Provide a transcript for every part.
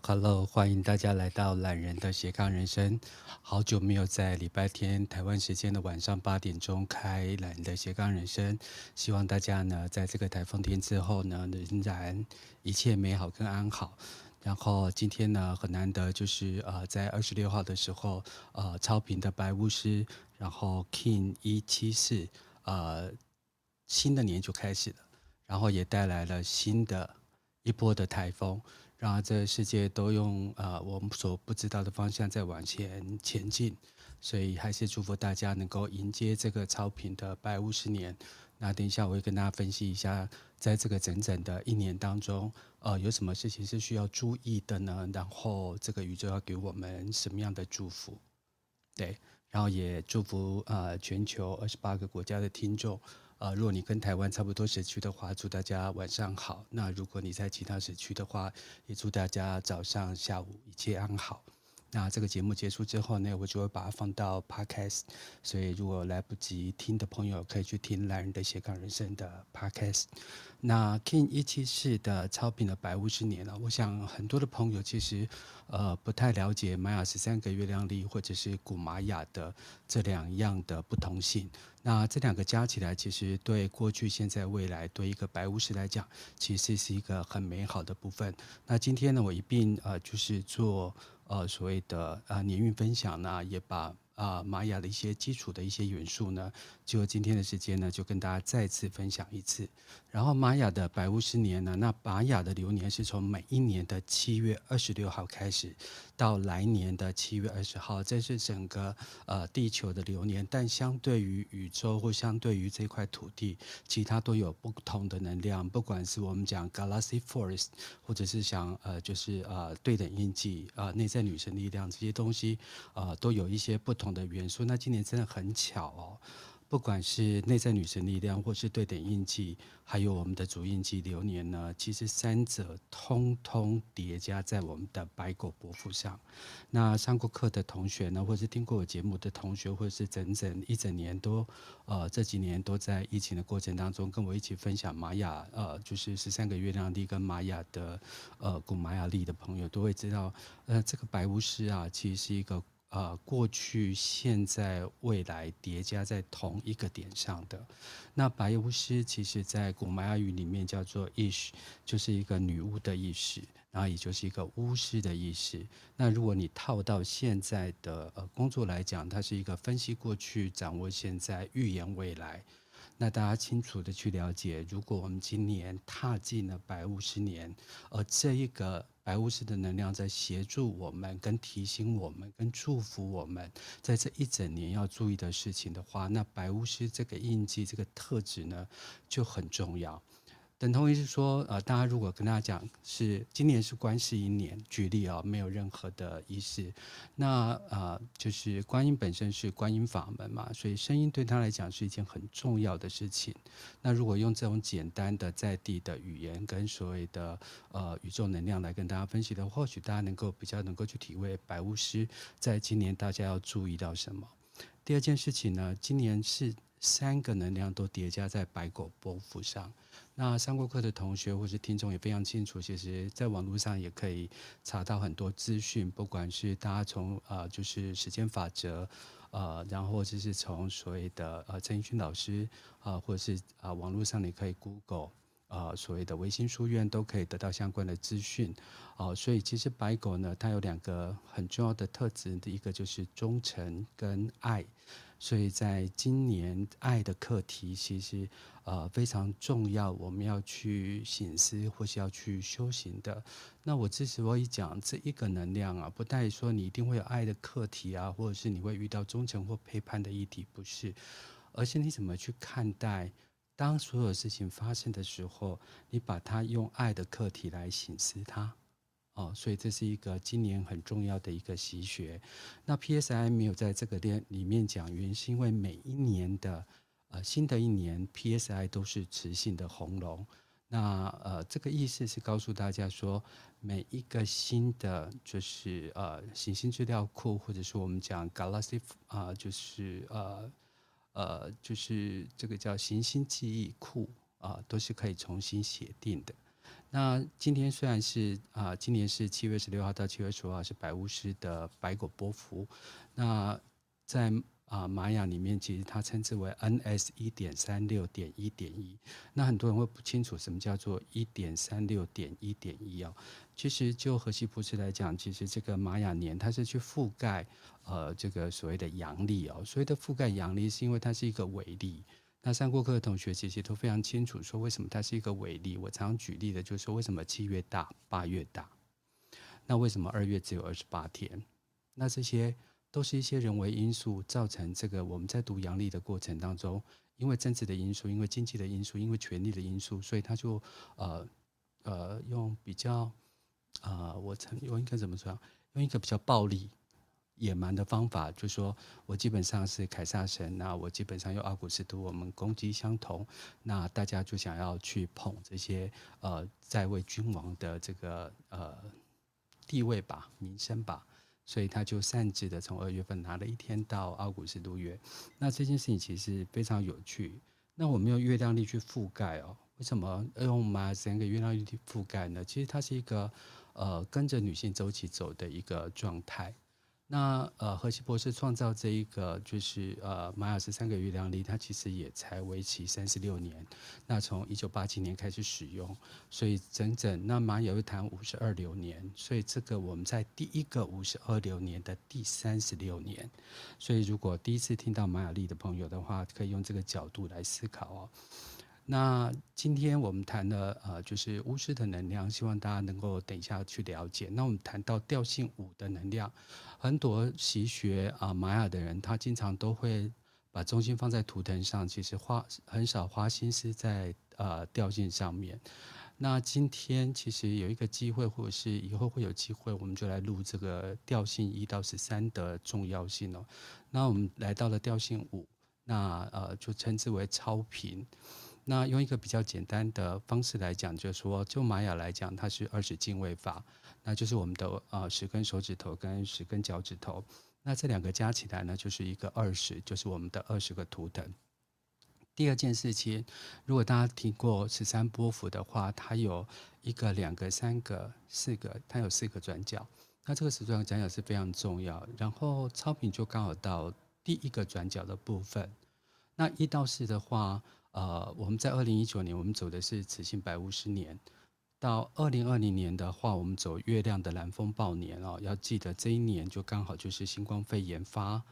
Hello，欢迎大家来到懒人的斜杠人生。好久没有在礼拜天台湾时间的晚上八点钟开懒人的斜杠人生，希望大家呢在这个台风天之后呢，仍然一切美好跟安好。然后今天呢很难得，就是呃在二十六号的时候，呃超频的白巫师，然后 King 一七四，呃新的年就开始了，然后也带来了新的一波的台风。然后这个世界都用呃我们所不知道的方向在往前前进，所以还是祝福大家能够迎接这个超频的百五十年。那等一下我会跟大家分析一下，在这个整整的一年当中，呃，有什么事情是需要注意的呢？然后这个宇宙要给我们什么样的祝福？对，然后也祝福呃全球二十八个国家的听众。呃，如果你跟台湾差不多时区的话，祝大家晚上好。那如果你在其他时区的话，也祝大家早上、下午一切安好。那这个节目结束之后呢，我就会把它放到 Podcast。所以如果来不及听的朋友，可以去听懒人的斜杠人生的 Podcast。那 King 一七四的超频的白巫师年了，我想很多的朋友其实呃不太了解玛雅十三个月亮历或者是古玛雅的这两样的不同性。那这两个加起来，其实对过去、现在、未来，对一个白巫师来讲，其实是一个很美好的部分。那今天呢，我一并呃就是做呃所谓的啊年运分享呢，也把。啊，玛雅的一些基础的一些元素呢，就今天的时间呢，就跟大家再次分享一次。然后玛雅的白巫师年呢，那玛雅的流年是从每一年的七月二十六号开始，到来年的七月二十号，这是整个呃地球的流年。但相对于宇宙或相对于这块土地，其他都有不同的能量。不管是我们讲 Galaxy Force，或者是想呃就是呃对等印记啊、内在女神力量这些东西啊、都有一些不同。的元素，那今年真的很巧哦。不管是内在女神力量，或是对等印记，还有我们的主印记流年呢，其实三者通通叠加在我们的白狗伯父上。那上过课的同学呢，或是听过我节目的同学，或是整整一整年都呃这几年都在疫情的过程当中，跟我一起分享玛雅呃就是十三个月亮历跟玛雅的呃古玛雅历的朋友，都会知道，呃这个白巫师啊，其实是一个。呃，过去、现在、未来叠加在同一个点上的。那白巫师，其实在古玛雅语里面叫做 Ish，就是一个女巫的意识，然后也就是一个巫师的意思。那如果你套到现在的呃工作来讲，它是一个分析过去、掌握现在、预言未来。那大家清楚的去了解，如果我们今年踏进了白巫师年，而这一个。白巫师的能量在协助我们，跟提醒我们，跟祝福我们，在这一整年要注意的事情的话，那白巫师这个印记、这个特质呢，就很重要。等同于是说，呃，大家如果跟大家讲是今年是观世音年，举例啊，没有任何的仪式，那呃，就是观音本身是观音法门嘛，所以声音对他来讲是一件很重要的事情。那如果用这种简单的在地的语言跟所谓的呃宇宙能量来跟大家分析的话，或许大家能够比较能够去体会白巫师在今年大家要注意到什么。第二件事情呢，今年是三个能量都叠加在白狗波幅上。那上过课的同学或是听众也非常清楚，其实在网络上也可以查到很多资讯，不管是大家从呃就是时间法则，呃，然后或者是从所谓的呃陈奕迅老师啊、呃，或者是啊、呃、网络上你可以 Google 啊、呃、所谓的维新书院都可以得到相关的资讯啊、呃，所以其实白狗呢，它有两个很重要的特质，第一个就是忠诚跟爱。所以在今年，爱的课题其实呃非常重要，我们要去醒思或是要去修行的。那我之所以讲这一个能量啊，不带说你一定会有爱的课题啊，或者是你会遇到忠诚或背叛的议题，不是，而是你怎么去看待，当所有事情发生的时候，你把它用爱的课题来醒思它。哦，所以这是一个今年很重要的一个习学。那 PSI 没有在这个链里面讲，原因是因为每一年的呃新的一年 PSI 都是磁性的红龙。那呃这个意思是告诉大家说，每一个新的就是呃行星资料库，或者说我们讲 Galaxy 啊、就是呃呃就是这个叫行星记忆库啊、都是可以重新写定的。那今天虽然是啊、今年是七月十六号到七月十五号是白巫师的白狗波幅，那在啊玛雅里面，其实它称之为 NS 一点三六点一点一。那很多人会不清楚什么叫做一点三六点一点一哦。其实就荷西博士来讲，其实这个玛雅年它是去覆盖呃这个所谓的阳历哦。所谓的覆盖阳历，是因为它是一个伪历。那上过课的同学其实都非常清楚，说为什么它是一个纬历。我常常举例的就是说，为什么七月大，八月大？那为什么二月只有二十八天？那这些都是一些人为因素造成这个我们在读阳历的过程当中，因为政治的因素，因为经济的因素，因为权力的因素，所以他就呃呃用比较呃我曾用应该怎么说？用一个比较暴力。野蛮的方法，就说我基本上是凯撒神，那我基本上用奥古斯都，我们攻击相同，那大家就想要去捧这些呃在位君王的这个呃地位吧、名声吧，所以他就擅自的从二月份拿了一天到奥古斯都月。那这件事情其实非常有趣。那我们用月亮力去覆盖哦，为什么用马整个月亮力去覆盖呢？其实它是一个呃跟着女性周期走的一个状态。那呃，何西博士创造这一个就是呃玛雅十三个月亮历，它其实也才为期三十六年。那从一九八七年开始使用，所以整整那玛雅又谈五十二流年，所以这个我们在第一个五十二流年的第三十六年。所以如果第一次听到玛雅历的朋友的话，可以用这个角度来思考哦。那今天我们谈的呃，就是巫师的能量，希望大家能够等一下去了解。那我们谈到调性五的能量，很多习学啊玛雅的人，他经常都会把重心放在图腾上，其实花很少花心思在呃调性上面。那今天其实有一个机会，或者是以后会有机会，我们就来录这个调性一到十三的重要性哦。那我们来到了调性五，那呃就称之为超频。那用一个比较简单的方式来讲，就是说，就玛雅来讲，它是二十进位法，那就是我们的呃十根手指头跟十根脚趾头，那这两个加起来呢，就是一个二十，就是我们的二十个图腾。第二件事情，如果大家听过十三波符的话，它有一个、两个、三个、四个，它有四个转角，那这个十转角是非常重要。然后超频就刚好到第一个转角的部分，那一到四的话。呃，我们在二零一九年，我们走的是雌性白巫师年；到二零二零年的话，我们走月亮的蓝风暴年哦。要记得这一年就刚好就是新冠肺炎发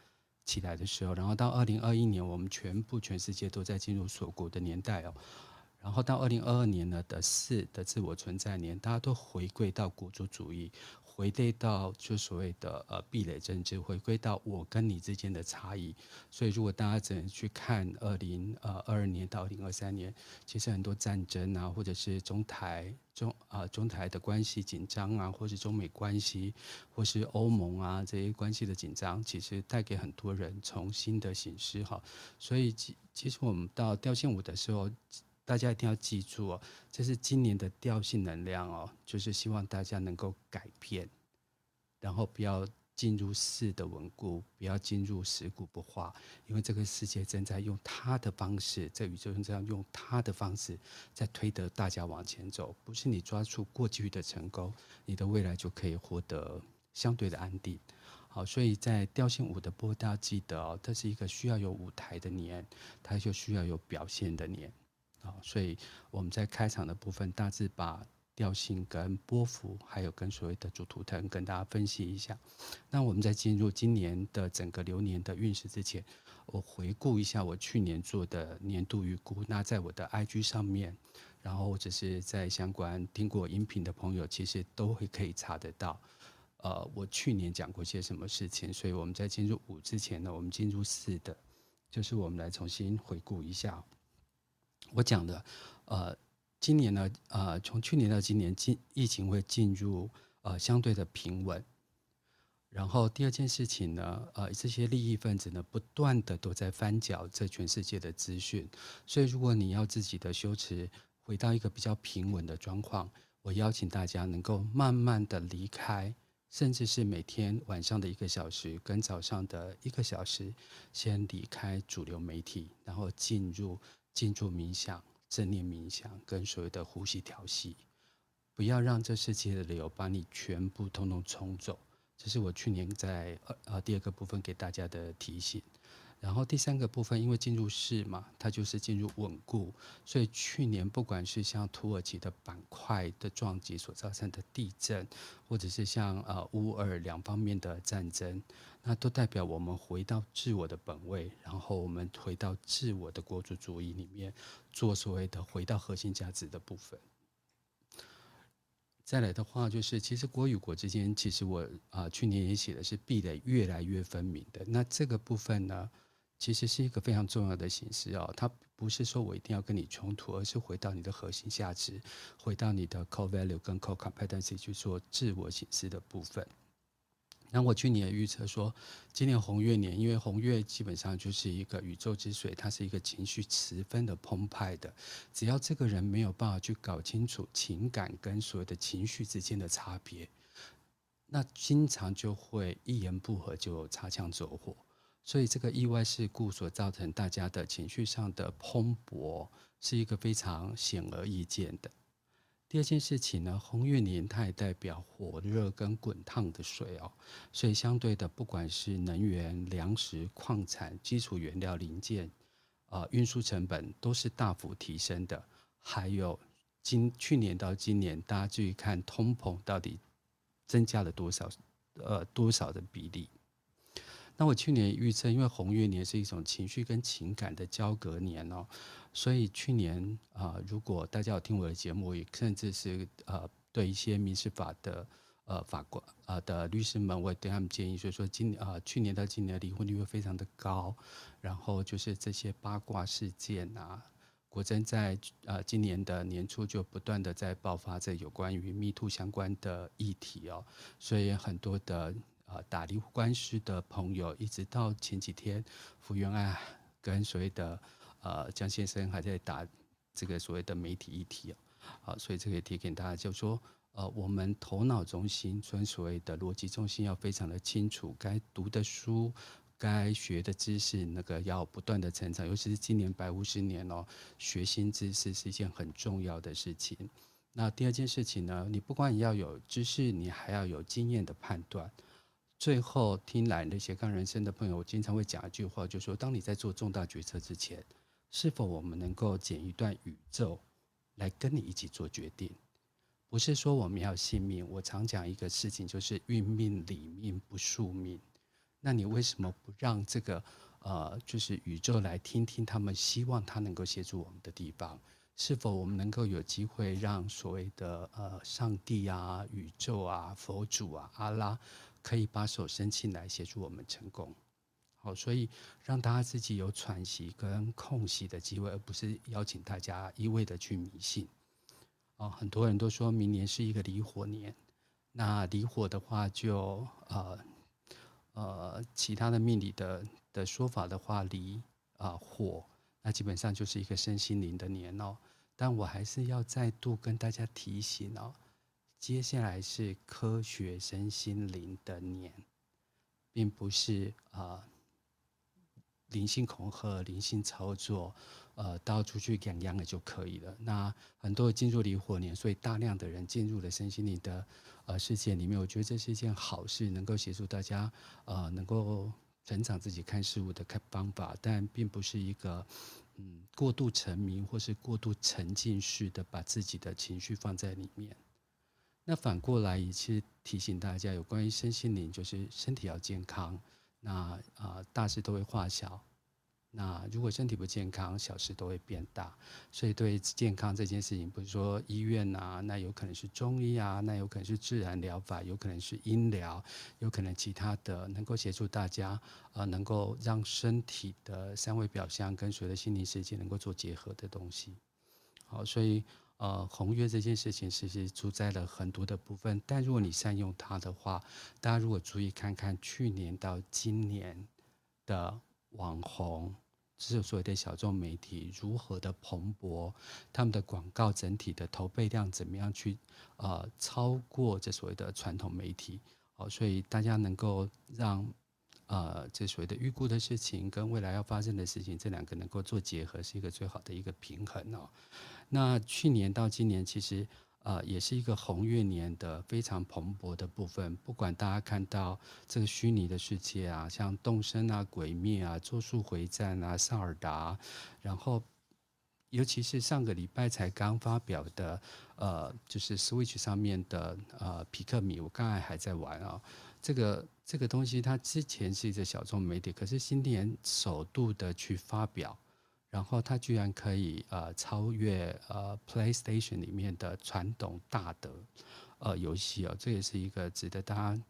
起来的时候。然后到二零二一年，我们全部全世界都在进入锁国的年代哦。然后到二零二二年呢的四的自我存在年，大家都回归到国族主义。回归到就所谓的呃壁垒政治，回归到我跟你之间的差异。所以如果大家只能去看二零呃二二年到二零二三年，其实很多战争啊，或者是中台中啊、中台的关系紧张啊，或是中美关系，或是欧盟啊这些关系的紧张，其实带给很多人重新的省思哈。所以其其实我们到调性五的时候。大家一定要记住哦，这是今年的调性能量哦，就是希望大家能够改变，然后不要进入四的稳固，不要进入死固不化，因为这个世界正在用它的方式，在宇宙中这样用它的方式在推得大家往前走，不是你抓住过去的成功，你的未来就可以获得相对的安定。好，所以在调性五的波，大家记得哦，这是一个需要有舞台的年，它就需要有表现的年。啊，所以我们在开场的部分大致把调性跟波幅，还有跟所谓的主图腾跟大家分析一下。那我们在进入今年的整个流年的运势之前，我回顾一下我去年做的年度预估。那在我的 IG 上面，然后或者是在相关听过音频的朋友，其实都会可以查得到。呃，我去年讲过些什么事情。所以我们在进入五之前呢，我们进入四的，就是我们来重新回顾一下。我讲的，呃，今年呢，呃，从去年到今年，进疫情会进入呃相对的平稳。然后第二件事情呢，呃，这些利益分子呢，不断的都在翻搅这全世界的资讯。所以，如果你要自己的修持回到一个比较平稳的状况，我邀请大家能够慢慢的离开，甚至是每天晚上的一个小时跟早上的一个小时，先离开主流媒体，然后进入。静坐冥想、正念冥想跟所谓的呼吸调息，不要让这世界的流把你全部通通冲走。这是我去年在呃呃第二个部分给大家的提醒。然后第三个部分，因为进入市嘛，它就是进入稳固，所以去年不管是像土耳其的板块的撞击所造成的地震，或者是像呃乌尔两方面的战争，那都代表我们回到自我的本位，然后我们回到自我的国族主义里面做所谓的回到核心价值的部分。再来的话，就是其实国与国之间，其实我啊、去年也写的是壁垒越来越分明的。那这个部分呢，其实是一个非常重要的形式哦。它不是说我一定要跟你冲突，而是回到你的核心价值，回到你的 core value 跟 core competency 去做自我形式的部分。那我去年也预测说，今年红月年，因为红月基本上就是一个宇宙之水，它是一个情绪十分的澎湃的。只要这个人没有办法去搞清楚情感跟所有的情绪之间的差别，那经常就会一言不合就擦枪走火。所以这个意外事故所造成大家的情绪上的蓬勃，是一个非常显而易见的。第二件事情呢，红月年它也代表火热跟滚烫的水哦，所以相对的，不管是能源、粮食、矿产、基础原料零件，呃，运输成本都是大幅提升的。还有今去年到今年，大家注意看通膨到底增加了多少，呃，多少的比例。那我去年预测，因为红月年是一种情绪跟情感的交隔年哦。所以去年啊、如果大家有听我的节目，也甚至是呃对一些民事法的呃法官、呃、的律师们，我也对他们建议，所以说今啊、去年到今年的离婚率会非常的高。然后就是这些八卦事件啊，果真在呃今年的年初就不断的在爆发着有关于 MeToo 相关的议题哦。所以很多的呃打离婚官司的朋友，一直到前几天福原爱跟所谓的。呃，江先生还在打这个所谓的媒体议题啊，所以这个也提给大家，就是说呃，我们头脑中心，所谓的逻辑中心要非常的清楚，该读的书，该学的知识，那个要不断的成长，尤其是今年百五十年哦，学新知识是一件很重要的事情。那第二件事情呢，你不光要有知识，你还要有经验的判断。最后，听来的斜杠人生的朋友，我经常会讲一句话，就是说当你在做重大决策之前。是否我们能够剪一段宇宙来跟你一起做决定？不是说我们要信命。我常讲一个事情，就是运命理命不宿命。那你为什么不让这个呃，就是宇宙来听听他们希望他能够协助我们的地方？是否我们能够有机会让所谓的呃上帝啊、宇宙啊、佛祖啊、阿拉可以把手伸进来协助我们成功？好，所以让大家自己有喘息跟空隙的机会，而不是邀请大家一味的去迷信。哦，很多人都说明年是一个离火年，那离火的话就呃呃，其他的命理的的说法的话，离啊火，那基本上就是一个身心灵的年哦。但我还是要再度跟大家提醒哦，接下来是科学身心灵的年，并不是啊。灵性恐吓、灵性操作，呃，到处去养养了就可以了。那很多进入离火年，所以大量的人进入了身心灵的呃世界里面。我觉得这是一件好事，能够协助大家呃能够成长自己看事物的看方法，但并不是一个嗯过度沉迷或是过度沉浸式的把自己的情绪放在里面。那反过来也是提醒大家，有关于身心灵，就是身体要健康。那啊、大事都会化小。那如果身体不健康，小事都会变大。所以对健康这件事情，不是说医院啊，那有可能是中医啊，那有可能是自然疗法，有可能是音疗，有可能其他的能够协助大家，呃，能够让身体的三维表象跟所有的心灵世界能够做结合的东西。好，所以。呃，红月这件事情其实主宰了很多的部分，但如果你善用它的话，大家如果注意看看去年到今年的网红，就是所谓的小众媒体如何的蓬勃，他们的广告整体的投背量怎么样去呃超过这所谓的传统媒体，哦，所以大家能够让。呃，这所谓的预估的事情跟未来要发生的事情，这两个能够做结合，是一个最好的一个平衡哦。那去年到今年，其实呃，也是一个红月年的非常蓬勃的部分。不管大家看到这个虚拟的世界啊，像动森啊、鬼灭啊、咒术回战啊、萨尔达，然后尤其是上个礼拜才刚发表的，呃，就是 Switch 上面的呃皮克米，我刚才还在玩啊，这个。这个东西它之前是一个小众媒体，可是今年首度的去发表，然后它居然可以呃超越呃 PlayStation 里面的传统大的呃游戏哦，这也是一个值得大家。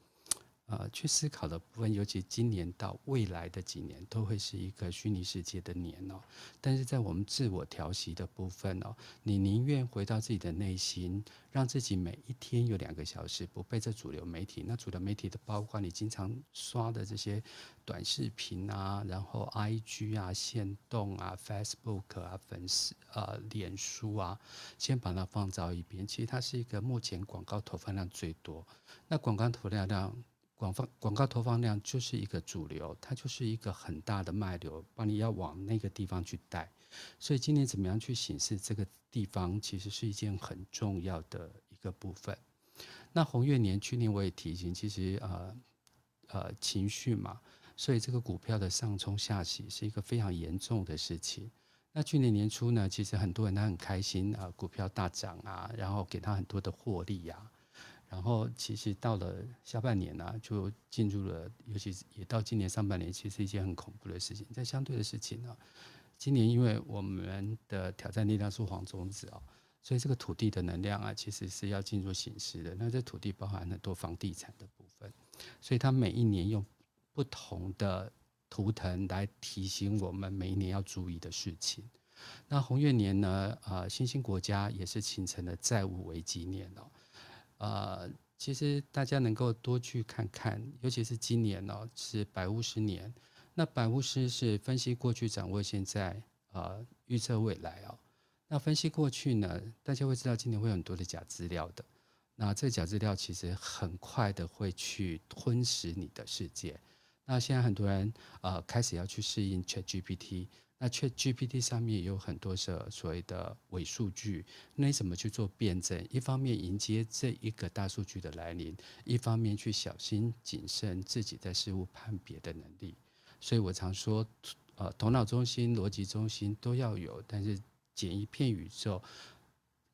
呃，去思考的部分，尤其今年到未来的几年，都会是一个虚拟世界的年哦。但是在我们自我调息的部分哦，你宁愿回到自己的内心，让自己每一天有两个小时不被这主流媒体。那主流媒体的包括你经常刷的这些短视频啊，然后 IG 啊、限动啊、Facebook 啊、粉丝啊、脸书啊，先把它放到一边。其实它是一个目前广告投放量最多，那广告投放量。广放广告投放量就是一个主流，它就是一个很大的脉流，帮你要往那个地方去带。所以今年怎么样去显示这个地方，其实是一件很重要的一个部分。那红月年去年我也提醒，其实呃呃情绪嘛，所以这个股票的上冲下洗是一个非常严重的事情。那去年年初呢，其实很多人他很开心啊，股票大涨啊，然后给他很多的获利呀、啊。然后其实到了下半年呢、就进入了，尤其是也到今年上半年，其实是一件很恐怖的事情。在相对的事情呢、今年因为我们的挑战力量是黄种子啊，所以这个土地的能量啊，其实是要进入形式的。那这土地包含很多房地产的部分，所以它每一年用不同的图腾来提醒我们每一年要注意的事情。那红月年呢，啊，新兴国家也是形成了债务危机年哦。呃，其实大家能够多去看看，尤其是今年哦，是百巫师年。那百巫师是分析过去、掌握现在，呃，预测未来哦。那分析过去呢，大家会知道今年会有很多的假资料的。那这假资料其实很快的会去吞噬你的世界。那现在很多人呃开始要去适应 ChatGPT。那却 GPT 上面也有很多是所谓的伪数据，那你怎么去做辩证？一方面迎接这一个大数据的来临，一方面去小心谨慎自己在事物判别的能力。所以我常说，呃，头脑中心、逻辑中心都要有，但是捡一片宇宙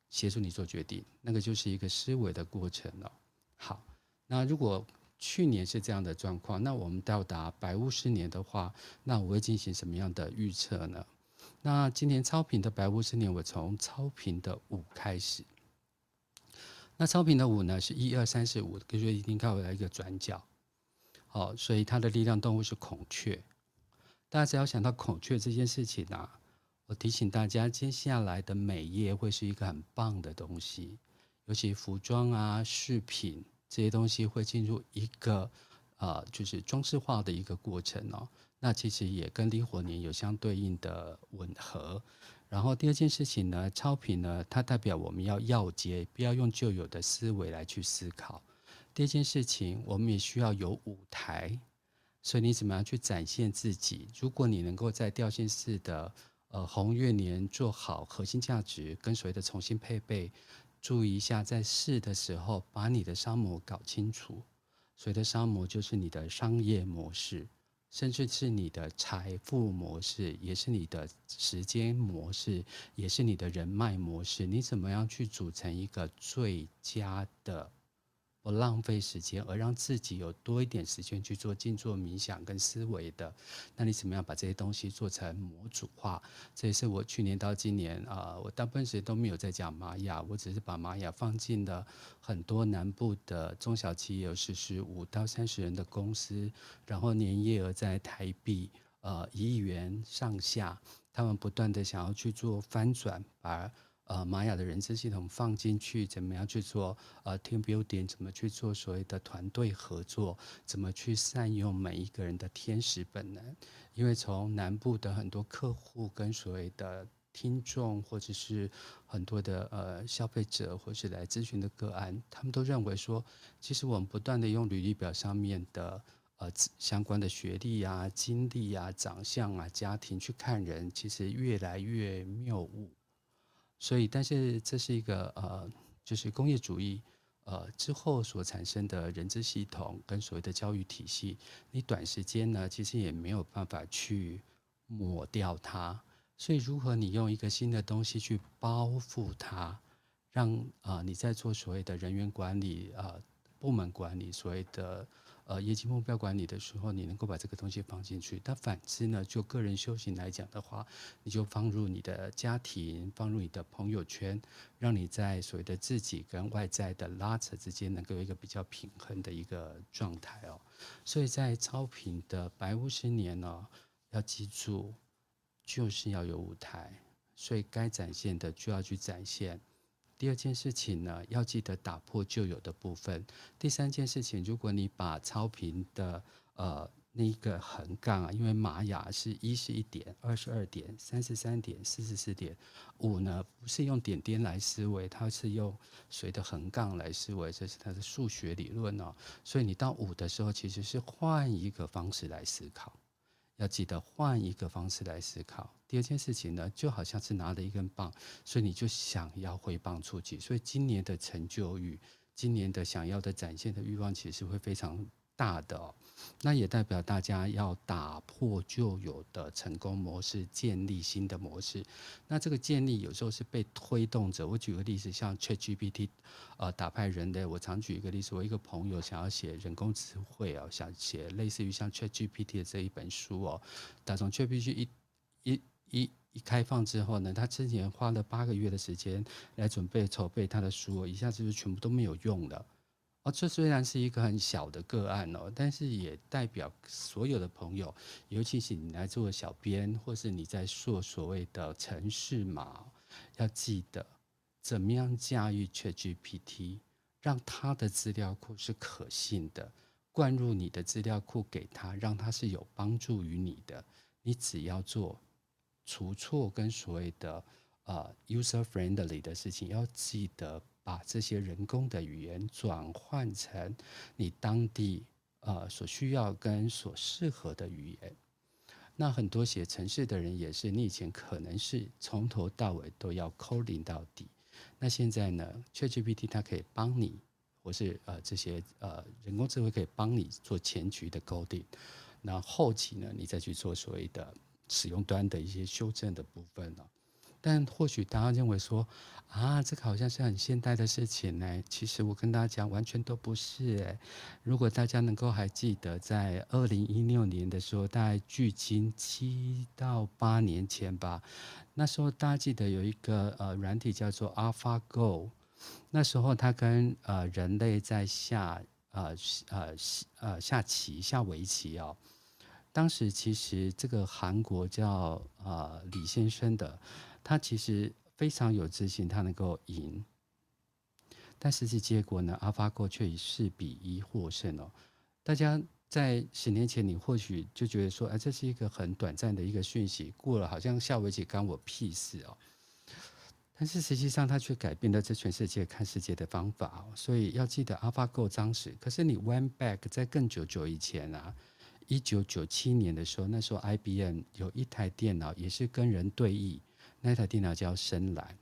协助你做决定，那个就是一个思维的过程了。好，那如果。去年是这样的状况，那我们到达白巫师年的话，那我会进行什么样的预测呢？那今年超频的白巫师年，我从超频的五开始。那超频的五呢，是一二三四五，就一定靠来一个转角。好，所以它的力量动物是孔雀。大家只要想到孔雀这件事情啊，我提醒大家，接下来的美业会是一个很棒的东西，尤其服装啊、饰品。这些东西会进入一个，呃，就是装饰化的一个过程哦。那其实也跟离火年有相对应的吻合。然后第二件事情呢，超频呢，它代表我们要要接，不要用旧有的思维来去思考。第二件事情，我们也需要有舞台，所以你怎么样去展现自己？如果你能够在调性式的呃红月年做好核心价值跟所谓的重新配备。注意一下，在试的时候，把你的商模搞清楚。所谓的商模，就是你的商业模式，甚至是你的财富模式，也是你的时间模式，也是你的人脉模式。你怎么样去组成一个最佳的？不浪费时间，而让自己有多一点时间去做静坐冥想跟思维的，那你怎么样把这些东西做成模组化？这也是我去年到今年啊、我大部分时间都没有在讲玛雅，我只是把玛雅放进了很多南部的中小企业，有十十五到三十人的公司，然后年业额在台币呃一亿元上下，他们不断的想要去做翻转，把。呃，玛雅的人资系统放进去，怎么样去做呃 team building？怎么去做所谓的团队合作？怎么去善用每一个人的天使本能？因为从南部的很多客户跟所谓的听众，或者是很多的呃消费者，或是来咨询的个案，他们都认为说，其实我们不断的用履历表上面的呃相关的学历啊、经历啊、长相啊、家庭去看人，其实越来越谬误。所以，但是这是一个呃，就是工业主义呃之后所产生的人资系统跟所谓的教育体系，你短时间呢其实也没有办法去抹掉它。所以，如何你用一个新的东西去包覆它，让啊、呃、你在做所谓的人员管理啊、部门管理、所谓的呃业绩目标管理的时候，你能够把这个东西放进去。但反之呢，就个人修行来讲的话，你就放入你的家庭，放入你的朋友圈，让你在所谓的自己跟外在的拉扯之间，能够有一个比较平衡的一个状态哦。所以在超频的白五十年呢、哦，要记住。就是要有舞台，所以该展现的就要去展现。第二件事情呢，要记得打破旧有的部分。第三件事情，如果你把超频的呃那个横杠啊，因为玛雅是一十一点、二十二点、三十三点、四十四点，五呢不是用点点来思维，它是用随着横杠来思维，这是它的数学理论哦。所以你到五的时候，其实是换一个方式来思考。要记得换一个方式来思考。第二件事情呢，就好像是拿了一根棒，所以你就想要挥棒出去。所以今年的成就与，今年的想要的展现的欲望，其实会非常大的哦。那也代表大家要打破旧有的成功模式，建立新的模式。那这个建立有时候是被推动着。我举个例子，像 ChatGPT，呃，打败人类。我常举一个例子，我一个朋友想要写人工智慧啊，想写类似于像 ChatGPT 的这一本书哦。打从 ChatGPT 一一一一开放之后呢，他之前花了八个月的时间来准备筹备他的书，一下子就全部都没有用了。哦，这虽然是一个很小的个案哦，但是也代表所有的朋友，尤其是你来做小编，或是你在做所谓的程式码，要记得怎么样驾驭 ChatGPT，让他的资料库是可信的，灌入你的资料库给他，让他是有帮助于你的。你只要做除错跟所谓的呃 user friendly 的事情，要记得。把这些人工的语言转换成你当地呃所需要跟所适合的语言。那很多写程式的人也是，你以前可能是从头到尾都要 coding 到底。那现在呢，ChatGPT 它可以帮你，或是呃这些呃人工智慧可以帮你做前局的 coding。那后期呢，你再去做所谓的使用端的一些修正的部分呢。但或许大家认为说啊，这个好像是很现代的事情呢。其实我跟大家讲，完全都不是诶。如果大家能够还记得，在二零一六年的时候，大概距今七到八年前吧，那时候大家记得有一个呃软体叫做 AlphaGo，那时候它跟呃人类在下呃呃呃下棋下围棋哦。当时其实这个韩国叫呃李先生的。他其实非常有自信，他能够赢，但实际结果呢？AlphaGo 却以四比一获胜哦。大家在十年前，你或许就觉得说，哎，这是一个很短暂的一个讯息，过了好像下围棋干我屁事哦。但是实际上，它却改变了这全世界看世界的方法哦。所以要记得 AlphaGo 当时，可是你 went back 在更久久以前啊，一九九七年的时候，那时候 IBM 有一台电脑也是跟人对弈。那台电脑叫深蓝，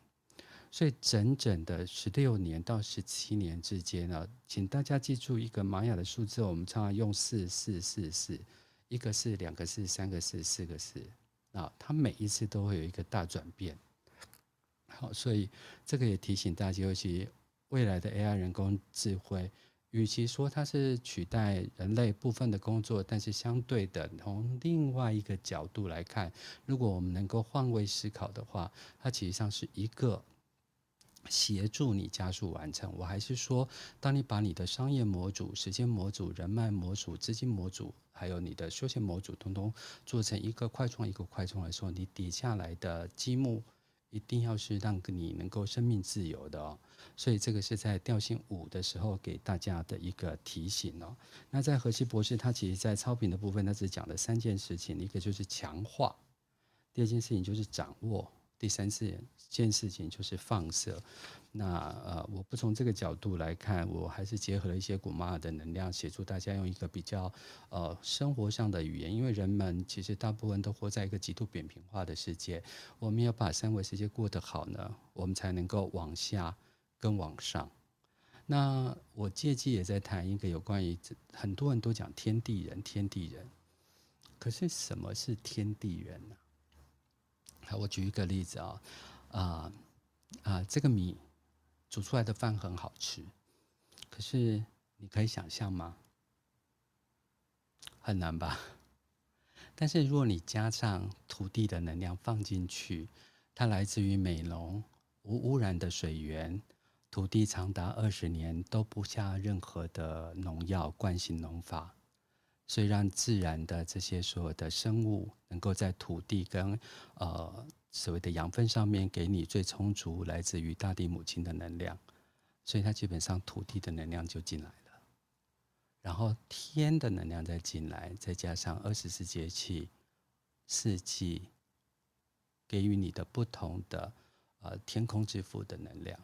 所以整整的十六年到十七年之间呢，请大家记住一个玛雅的数字，我们常常用四四四四，一个四，两个四，三个四，四个四啊，它每一次都会有一个大转变。好，所以这个也提醒大家，尤其未来的 AI 人工智慧。与其说它是取代人类部分的工作，但是相对的，从另外一个角度来看，如果我们能够换位思考的话，它其实上是一个协助你加速完成。我还是说，当你把你的商业模组、时间模组、人脉模组、资金模组，还有你的休闲模组，通通做成一个快充一个快充来说，你底下来的积木一定要是让你能够生命自由的哦。所以这个是在调性五的时候给大家的一个提醒哦。那在荷西博士他其实在超频的部分，他只讲了三件事情，一个就是强化，第二件事情就是掌握，第三件事情就是放射。那呃，我不从这个角度来看，我还是结合了一些古玛雅的能量，协助大家用一个比较呃生活上的语言，因为人们其实大部分都活在一个极度扁平化的世界，我们要把三维世界过得好呢，我们才能够往下。跟往上。那我借机也在谈一个有关于很多人都讲天地人，天地人。可是什么是天地人呢？好，我举一个例子啊，啊啊，这个米煮出来的饭很好吃，可是你可以想象吗？很难吧？但是如果你加上土地的能量放进去，它来自于美浓无污染的水源，土地长达二十年都不下任何的农药，惯性农法。所以让自然的这些所有的生物能够在土地跟呃所谓的养分上面给你最充足来自于大地母亲的能量，所以它基本上土地的能量就进来了，然后天的能量再进来，再加上二十四节气四季给予你的不同的呃天空之父的能量，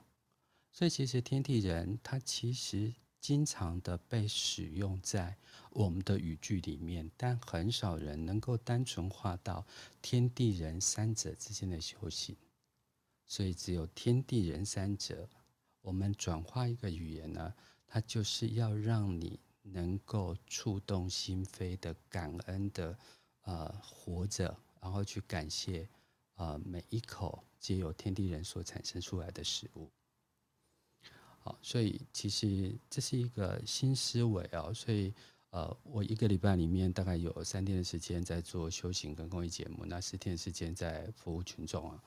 所以其实天地人它其实。经常的被使用在我们的语句里面，但很少人能够单纯化到天地人三者之间的修行。所以，只有天地人三者，我们转化一个语言呢，它就是要让你能够触动心扉的感恩的，呃，活着，然后去感谢，呃，每一口皆由天地人所产生出来的食物。好，所以其实这是一个新思维啊，所以呃，我一个礼拜里面大概有三天的时间在做修行跟公益节目，那四天时间在服务群众啊，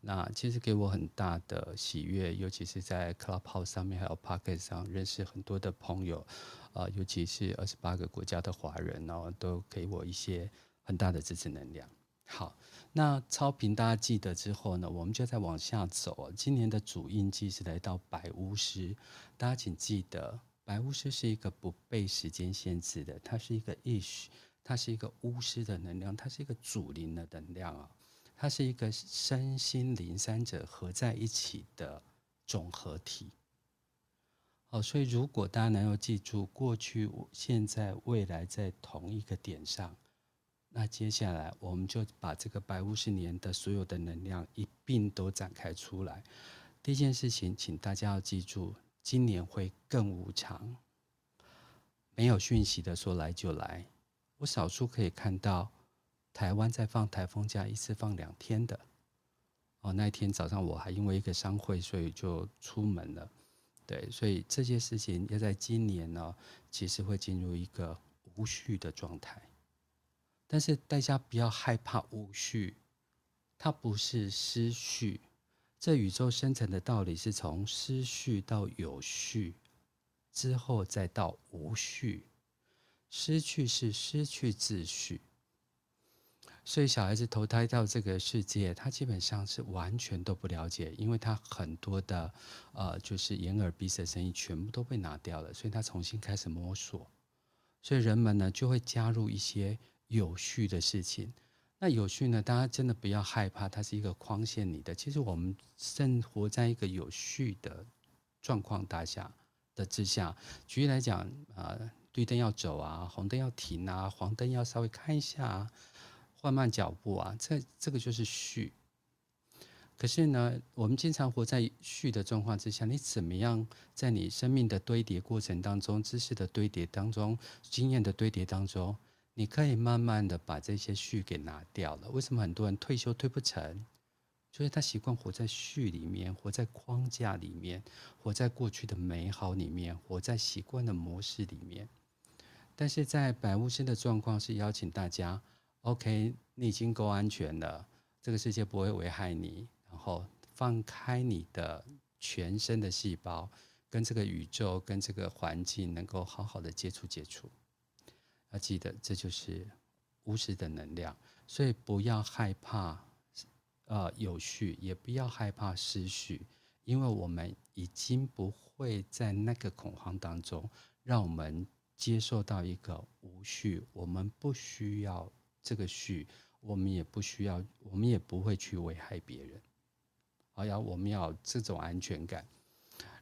那其实给我很大的喜悦，尤其是在 Clubhouse 上面还有 Pocket 上认识很多的朋友，啊，尤其是二十八个国家的华人哦，都给我一些很大的支持能量。好。那超频大家记得之后呢，我们就再往下走。今年的主印记是来到白巫师，大家请记得，白巫师是一个不被时间限制的，它是一个意识，它是一个巫师的能量，它是一个主灵的能量啊，它是一个身心灵三者合在一起的总合体。好，所以如果大家能够记住过去、现在、未来在同一个点上。那接下来，我们就把这个白巫师年的所有的能量一并都展开出来。第一件事情，请大家要记住，今年会更无常。没有讯息的说来就来。我少数可以看到台湾在放台风假，一次放两天的。哦，那一天早上我还因为一个商会，所以就出门了。对，所以这些事情要在今年呢，其实会进入一个无序的状态。但是大家不要害怕无序，它不是失序。这宇宙生成的道理是从失序到有序，之后再到无序。失去是失去秩序，所以小孩子投胎到这个世界，他基本上是完全都不了解，因为他很多的呃，就是眼耳鼻舌身意全部都被拿掉了，所以他重新开始摸索。所以人们呢就会加入一些。有序的事情，那有序呢？大家真的不要害怕，它是一个框限你的。其实我们生活在一个有序的状况大下的之下。举例来讲，啊、绿灯要走啊，红灯要停啊，黄灯要稍微看一下啊，缓慢脚步啊，这这个就是序。可是呢，我们经常活在序的状况之下，你怎么样在你生命的堆叠过程当中、知识的堆叠当中、经验的堆叠当中？你可以慢慢的把这些序给拿掉了。为什么很多人退休退不成？就是他习惯活在序里面，活在框架里面，活在过去的美好里面，活在习惯的模式里面。但是在白巫师的状况是邀请大家，OK，你已经够安全了，这个世界不会危害你，然后放开你的全身的细胞，跟这个宇宙、跟这个环境能够好好的接触接触。要记得，这就是巫师的能量，所以不要害怕，呃，有序，也不要害怕失序，因为我们已经不会在那个恐慌当中，让我们接受到一个无序，我们不需要这个序，我们也不需要，我们也不会去危害别人。好，要我们要这种安全感，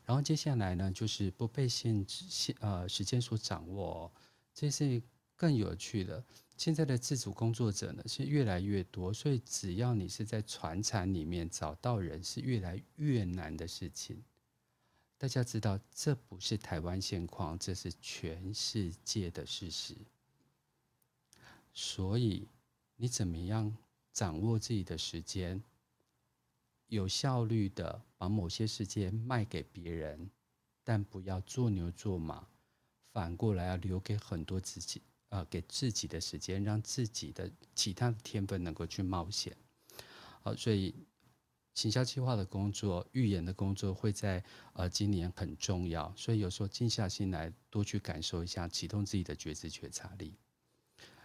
然后接下来呢，就是不被限制，限呃时间所掌握，这是。更有趣的，现在的自主工作者呢是越来越多，所以只要你是在传产里面找到人是越来越难的事情。大家知道，这不是台湾现况，这是全世界的事实。所以，你怎么样掌握自己的时间，有效率的把某些时间卖给别人，但不要做牛做马，反过来要留给很多自己，呃，给自己的时间，让自己的其他的天分能够去冒险。好，所以。行销计划的工作、预言的工作会在呃今年很重要，所以有时候静下心来多去感受一下，启动自己的觉知觉察力。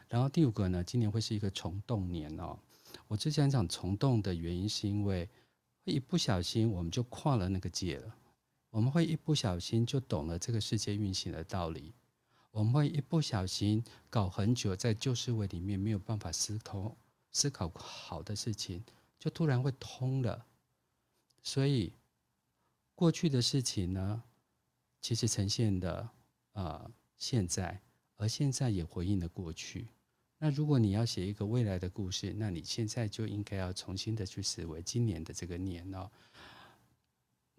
然后第五个呢，今年会是一个虫洞年哦。我之前讲虫洞的原因是因为一不小心我们就跨了那个界了，我们会一不小心就懂了这个世界运行的道理，我们会一不小心搞很久在旧思维里面没有办法思考思考好的事情。就突然会通了，所以过去的事情呢，其实呈现的、呃、现在，而现在也回应了过去。那如果你要写一个未来的故事，那你现在就应该要重新的去思维今年的这个年哦。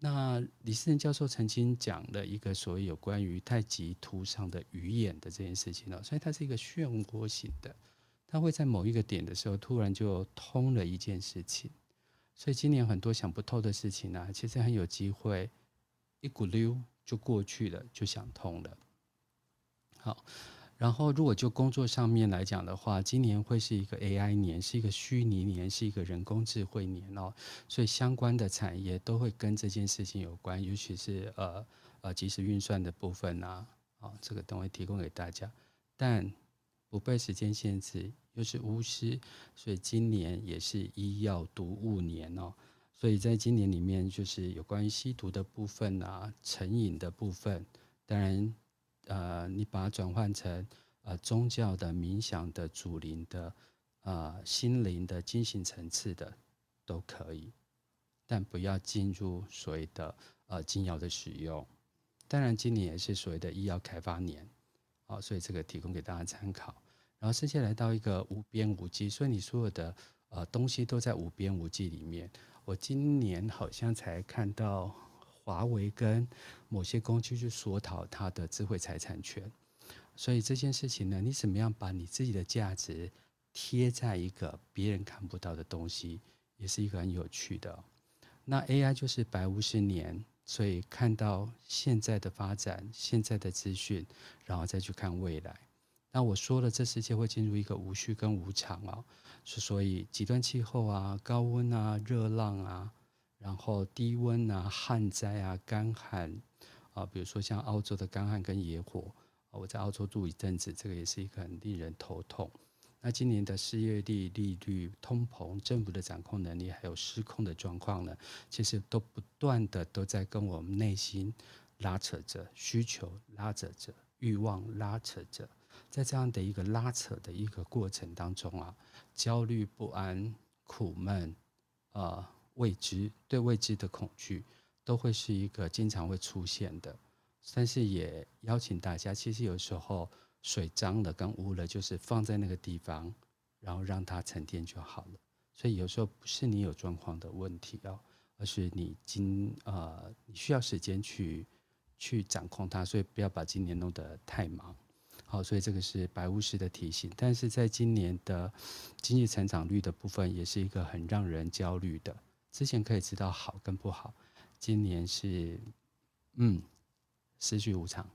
那李思成教授曾经讲了一个所谓有关于太极图上的鱼眼的这件事情哦，所以它是一个漩涡型的。它会在某一个点的时候，突然就通了一件事情，所以今年很多想不透的事情呢、其实很有机会一股溜就过去了，就想通了。好，然后如果就工作上面来讲的话，今年会是一个 AI 年，是一个虚拟年，是一个人工智慧年哦，所以相关的产业都会跟这件事情有关，尤其是呃呃即时运算的部分啊，好，这个等会提供给大家，但不被时间限制。又是巫师，所以今年也是医药毒物年哦。所以在今年里面，就是有关于吸毒的部分啊，成瘾的部分。当然，呃，你把它转换成呃宗教的、冥想的、主灵的、呃心灵的、精神层次的都可以，但不要进入所谓的呃禁药的使用。当然，今年也是所谓的医药开发年，啊，所以这个提供给大家参考。然后世界来到一个无边无际，所以你所有的呃东西都在无边无际里面。我今年好像才看到华为跟某些公司去索讨它的智慧财产权，所以这件事情呢，你怎么样把你自己的价值贴在一个别人看不到的东西，也是一个很有趣的。那 AI 就是白巫师年，所以看到现在的发展、现在的资讯，然后再去看未来。那我说了，这世界会进入一个无序跟无常啊，所以极端气候啊、高温啊、热浪啊，然后低温啊、旱灾啊、干旱啊，比如说像澳洲的干旱跟野火，我在澳洲住一阵子，这个也是一个很令人头痛。那今年的失业率、利率、通膨、政府的掌控能力还有失控的状况呢，其实都不断的都在跟我们内心拉扯着，需求拉扯着，欲望拉扯着。在这样的一个拉扯的一个过程当中啊，焦虑不安、苦闷、呃未知、对未知的恐惧，都会是一个经常会出现的。但是也邀请大家，其实有时候水脏了跟污了，就是放在那个地方，然后让它沉淀就好了。所以有时候不是你有状况的问题哦，而是你今呃你需要时间去去掌控它，所以不要把今年弄得太忙。好，所以这个是白巫师的提醒，但是在今年的经济成长率的部分，也是一个很让人焦虑的。之前可以知道好跟不好，今年是嗯失去无常。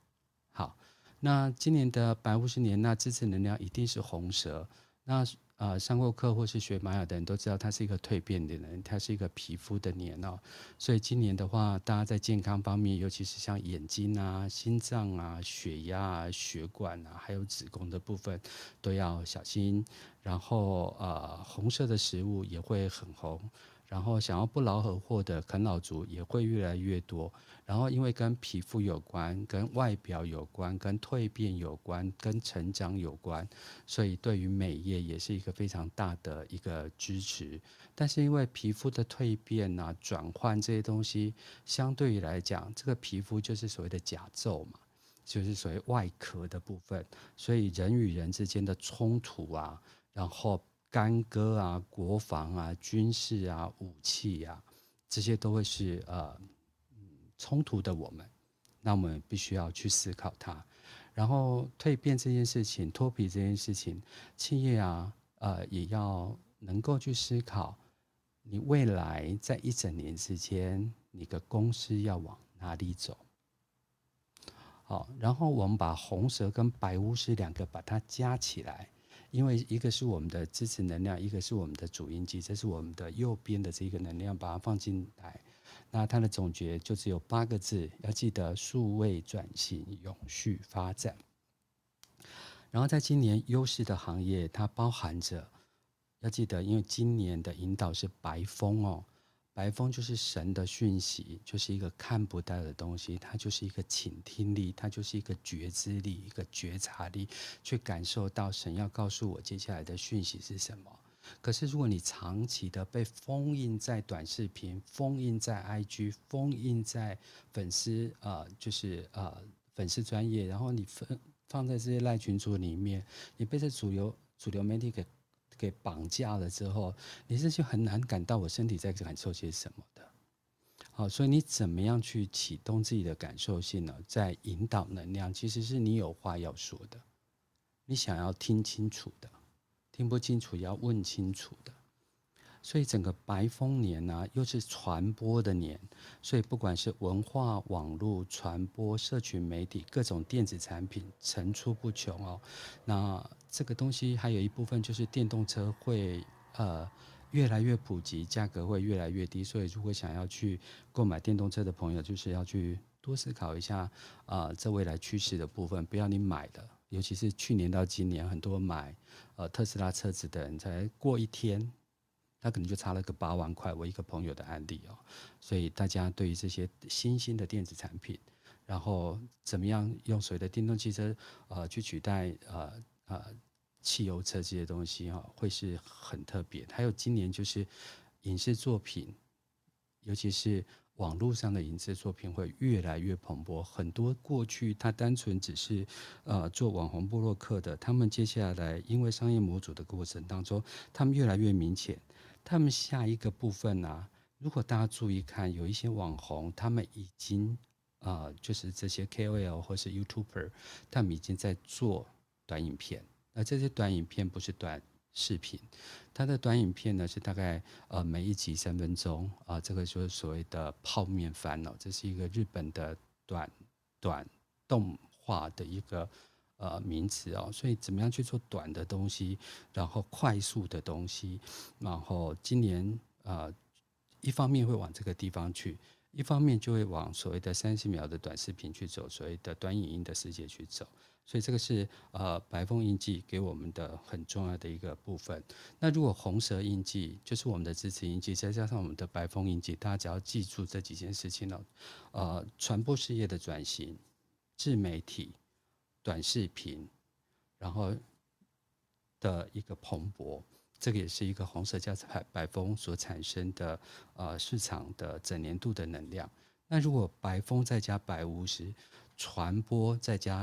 好，那今年的白巫师年，那支持能量一定是红蛇。那呃，上过课或是学玛雅的人都知道，它是一个蜕变的人，它是一个皮肤的年哦。所以今年的话，大家在健康方面，尤其是像眼睛啊、心脏啊、血压啊、血管啊，还有子宫的部分，都要小心。然后呃，红色的食物也会很红。然后想要不劳而获的啃老族也会越来越多。然后因为跟皮肤有关、跟外表有关、跟蜕变有关、跟成长有关，所以对于美业也是一个非常大的一个支持。但是因为皮肤的蜕变啊、转换这些东西，相对于来讲，这个皮肤就是所谓的甲胄嘛，就是所谓外壳的部分，所以人与人之间的冲突啊，然后。干戈啊，国防啊，军事啊，武器啊，这些都会是呃，冲突的我们，那我们必须要去思考它。然后蜕变这件事情，脱皮这件事情，企业啊，呃，也要能够去思考，你未来在一整年之间，你的公司要往哪里走？好，然后我们把红蛇跟白巫师两个把它加起来，因为一个是我们的支持能量，一个是我们的主音机，这是我们的右边的这个能量，把它放进来，那它的总结就只有八个字，要记得数位转型、永续发展。然后在今年优势的行业，它包含着要记得，因为今年的引导是白风哦。白风就是神的讯息，就是一个看不到的东西，它就是一个倾听力，它就是一个觉知力，一个觉察力，去感受到神要告诉我接下来的讯息是什么。可是如果你长期的被封印在短视频，封印在 IG，封印在粉丝呃，就是呃粉丝专业，然后你放放在这些赖群组里面，你被这主流主流媒体给。给绑架了之后，你是就很难感到我身体在感受些什么的。好，所以你怎么样去启动自己的感受性呢？在引导能量，其实是你有话要说的，你想要听清楚的，听不清楚要问清楚的。所以整个白风年呢、又是传播的年，所以不管是文化、网络传播、社群媒体、各种电子产品层出不穷哦。那这个东西还有一部分就是电动车会呃越来越普及，价格会越来越低。所以如果想要去购买电动车的朋友，就是要去多思考一下啊、呃，这未来趋势的部分，不要你买的，尤其是去年到今年，很多买呃特斯拉车子的人才过一天。他可能就差了个八万块，我一个朋友的案例哦，所以大家对于这些新兴的电子产品，然后怎么样用所谓的电动汽车呃去取代呃呃汽油车这些东西哈，会是很特别。还有今年就是影视作品，尤其是网络上的影视作品会越来越蓬勃，很多过去他单纯只是呃做网红部落客的，他们接下来因为商业模组的过程当中，他们越来越明显。他们下一个部分呢、如果大家注意看，有一些网红，他们已经啊、就是这些 KOL 或是 YouTuber，他们已经在做短影片。那这些短影片不是短视频，它的短影片呢是大概呃每一集三分钟啊、这个就是所谓的泡面烦恼，这是一个日本的短短动画的一个。呃，名词哦，所以怎么样去做短的东西，然后快速的东西，然后今年呃，一方面会往这个地方去，一方面就会往所谓的三十秒的短视频去走，所谓的短影音的世界去走，所以这个是呃白凤印记给我们的很重要的一个部分。那如果红蛇印记就是我们的支持印记，再加上我们的白凤印记，大家只要记住这几件事情了，呃，传播事业的转型，自媒体。短视频，然后的一个蓬勃，这个也是一个红色加白白风所产生的呃市场的整年度的能量。那如果白风再加白巫师，传播再加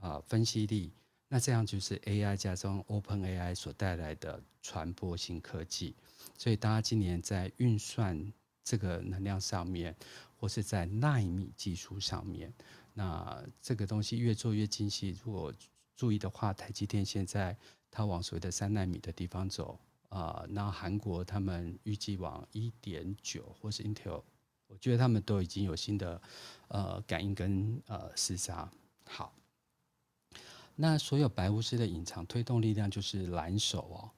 啊、呃、分析力，那这样就是 AI 加上 OpenAI 所带来的传播性科技。所以大家今年在运算这个能量上面，或是在纳米技术上面。那这个东西越做越精细。如果注意的话，台积电现在它往所谓的三纳米的地方走啊、呃。那韩国他们预计往一点九，或是 Intel，我觉得他们都已经有新的呃感应跟呃厮杀。好，那所有白巫师的隐藏推动力量就是蓝手哦。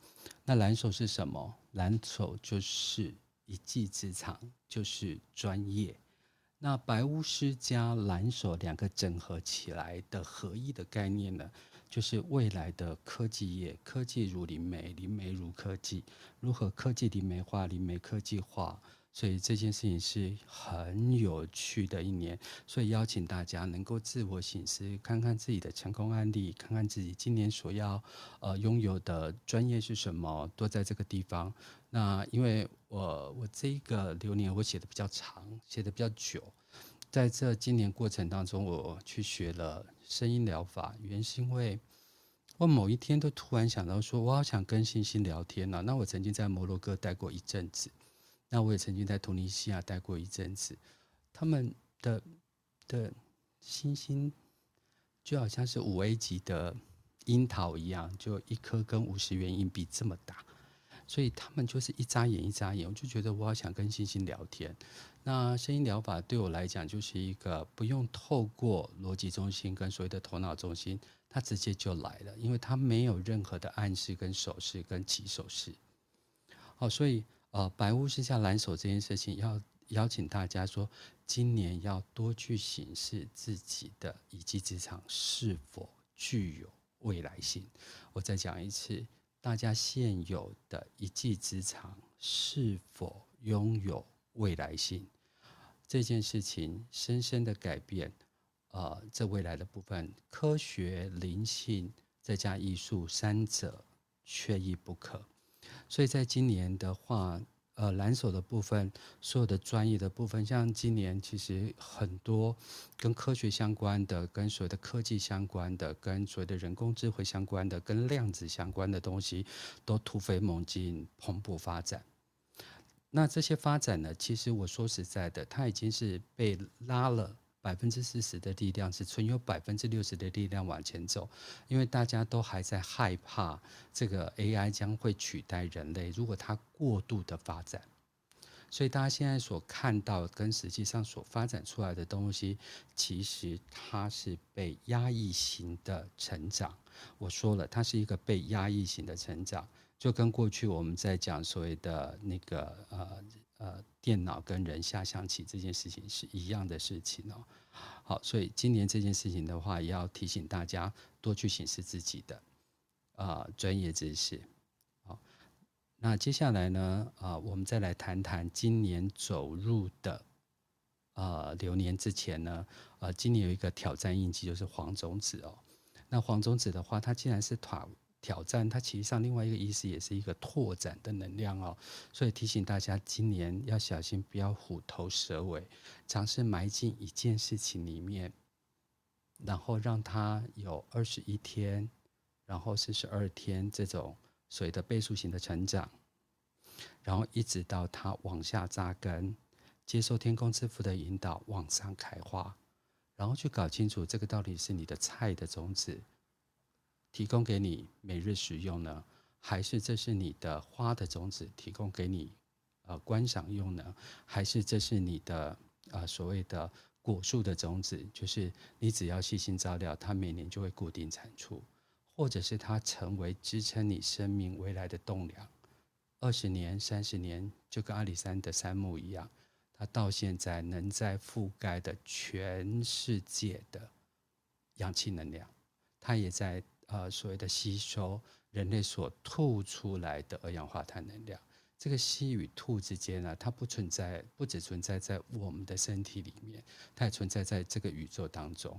那蓝手是什么？蓝手就是一技之长，就是专业。那白巫师加蓝手两个整合起来的合一的概念呢，就是未来的科技业，科技如灵媒，灵媒如科技，如何科技灵媒化，灵媒科技化。所以这件事情是很有趣的一年，所以邀请大家能够自我醒思，看看自己的成功案例，看看自己今年所要呃拥有的专业是什么，都在这个地方。那因为我我这个流年我写的比较长，写的比较久，在这今年过程当中，我去学了声音疗法，原是因为我某一天都突然想到说，我好想跟星星聊天了。那我曾经在摩洛哥待过一阵子。那我也曾经在突尼西亚待过一阵子，他们的的星星，就好像是五 A 级的樱桃一样，就一颗跟五十元硬币这么大，所以他们就是一眨眼一眨眼，我就觉得我好想跟星星聊天。那声音疗法对我来讲就是一个不用透过逻辑中心跟所谓的头脑中心，它直接就来了，因为它没有任何的暗示跟手势跟起手势。好，所以呃，白巫师下蓝手这件事情，要邀请大家说，今年要多去审视自己的一技之长是否具有未来性。我再讲一次，大家现有的一技之长是否拥有未来性？这件事情深深的改变，呃，这未来的部分，科学、灵性再加艺术三者缺一不可。所以在今年的话，呃，蓝手的部分，所有的专业的部分，像今年其实很多跟科学相关的、跟所谓的科技相关的、跟所谓的人工智慧相关的、跟量子相关的东西，都突飞猛进、蓬勃发展。那这些发展呢？其实我说实在的，它已经是被拉了百分之四十的力量，是存有百分之六十的力量往前走。因为大家都还在害怕这个 AI 将会取代人类，如果它过度的发展，所以大家现在所看到跟实际上所发展出来的东西，其实它是被压抑型的成长。我说了，它是一个被压抑型的成长。就跟过去我们在讲所谓的那个呃呃电脑跟人下象棋这件事情是一样的事情哦。好，所以今年这件事情的话，也要提醒大家多去审视自己的啊、呃、专业知识。好，那接下来呢啊、我们再来谈谈今年走入的呃流年之前呢，呃，今年有一个挑战印记，就是黄种子哦。那黄种子的话，它既然是塔。挑战，它其实上另外一个意思也是一个拓展的能量哦，所以提醒大家今年要小心，不要虎头蛇尾，尝试埋进一件事情里面，然后让它有二十一天，然后四十二天这种水的倍数型的成长，然后一直到它往下扎根，接受天空之父的引导往上开花，然后去搞清楚这个到底是你的菜的种子。提供给你每日使用呢，还是这是你的花的种子提供给你呃观赏用呢？还是这是你的呃所谓的果树的种子？就是你只要细心照料，它每年就会固定产出，或者是它成为支撑你生命未来的栋梁，二十年、三十年，就跟阿里山的杉木一样，它到现在能在覆盖的全世界的氧气能量，它也在。呃，所谓的吸收人类所吐出来的二氧化碳能量，这个吸与吐之间呢，它不存在，不只存在在我们的身体里面，它也存在在这个宇宙当中，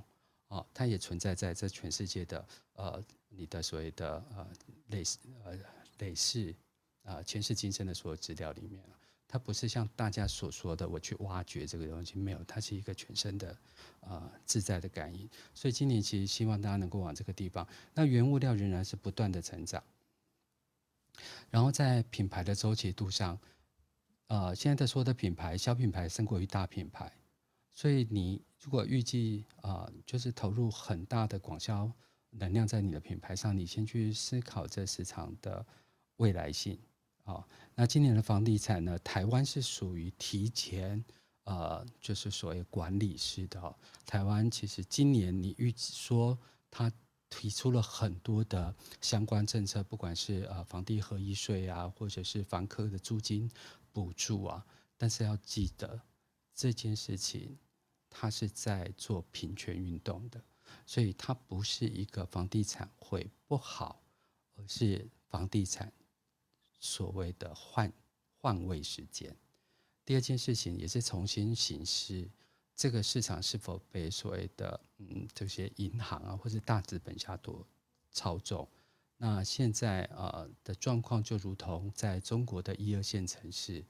啊、哦，它也存在在这全世界的呃，你的所谓的呃累呃累世啊前世今生的所有资料里面。它不是像大家所说的，我去挖掘这个东西，没有，它是一个全身的，呃，自在的感应。所以今年其实希望大家能够往这个地方。那原物料仍然是不断的成长，然后在品牌的周期度上，呃，现在的所有的品牌，小品牌胜过于大品牌。所以你如果预计啊、就是投入很大的广销能量在你的品牌上，你先去思考这市场的未来性。好，那今年的房地产呢？台湾是属于提前，呃，就是所谓管理式的。台湾其实今年你预计说，他提出了很多的相关政策，不管是呃房地合一税啊，或者是房客的租金补助啊，但是要记得这件事情，它是在做平权运动的，所以它不是一个房地产会不好，而是房地产。所谓的换换位时间，第二件事情也是重新审视这个市场是否被所谓的嗯这些银行啊或者大资本家多操纵。那现在啊的状况就如同在中国的一二线城市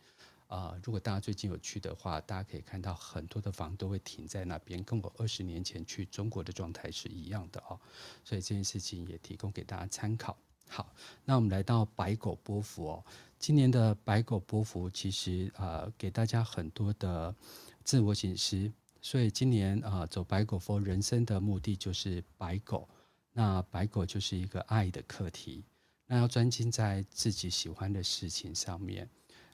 啊，如果大家最近有去的话，大家可以看到很多的房都会停在那边，跟我二十年前去中国的状态是一样的哦。所以这件事情也提供给大家参考。好，那我们来到白狗波符哦。今年的白狗波符其实呃给大家很多的自我警示。所以今年啊、呃，走白狗佛人生的目的就是白狗。那白狗就是一个爱的课题，那要专精在自己喜欢的事情上面，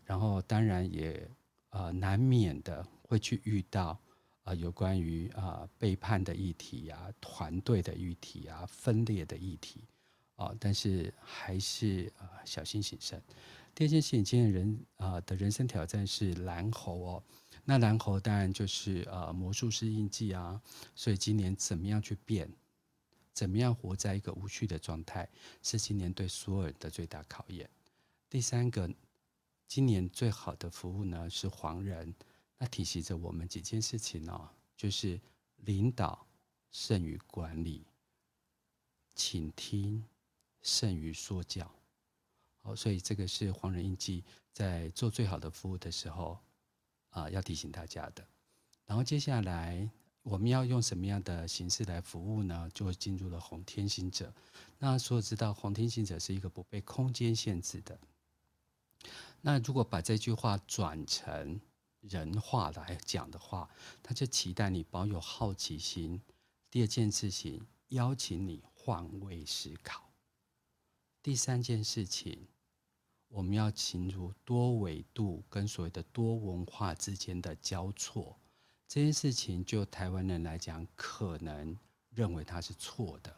然后当然也呃难免的会去遇到啊、呃、有关于啊、呃、背叛的议题啊、团队的议题啊、分裂的议题啊、但是还是啊、小心谨慎。第二件事情，今天人啊、的人生挑战是蓝猴哦。那蓝猴当然就是呃魔术师印记啊，所以今年怎么样去变，怎么样活在一个无序的状态，是今年对所有人的最大考验。第三个，今年最好的服务呢是黄人，那提醒着我们几件事情哦，就是领导胜于管理，请听胜于说教。好，所以这个是黄仁印记在做最好的服务的时候。啊，要提醒大家的。然后接下来我们要用什么样的形式来服务呢？就进入了红天行者。那所有知道红天行者是一个不被空间限制的。那如果把这句话转成人话来讲的话，他就期待你保有好奇心。第二件事情，邀请你换位思考。第三件事情。我们要进入多维度跟所谓的多文化之间的交错，这件事情就台湾人来讲，可能认为它是错的。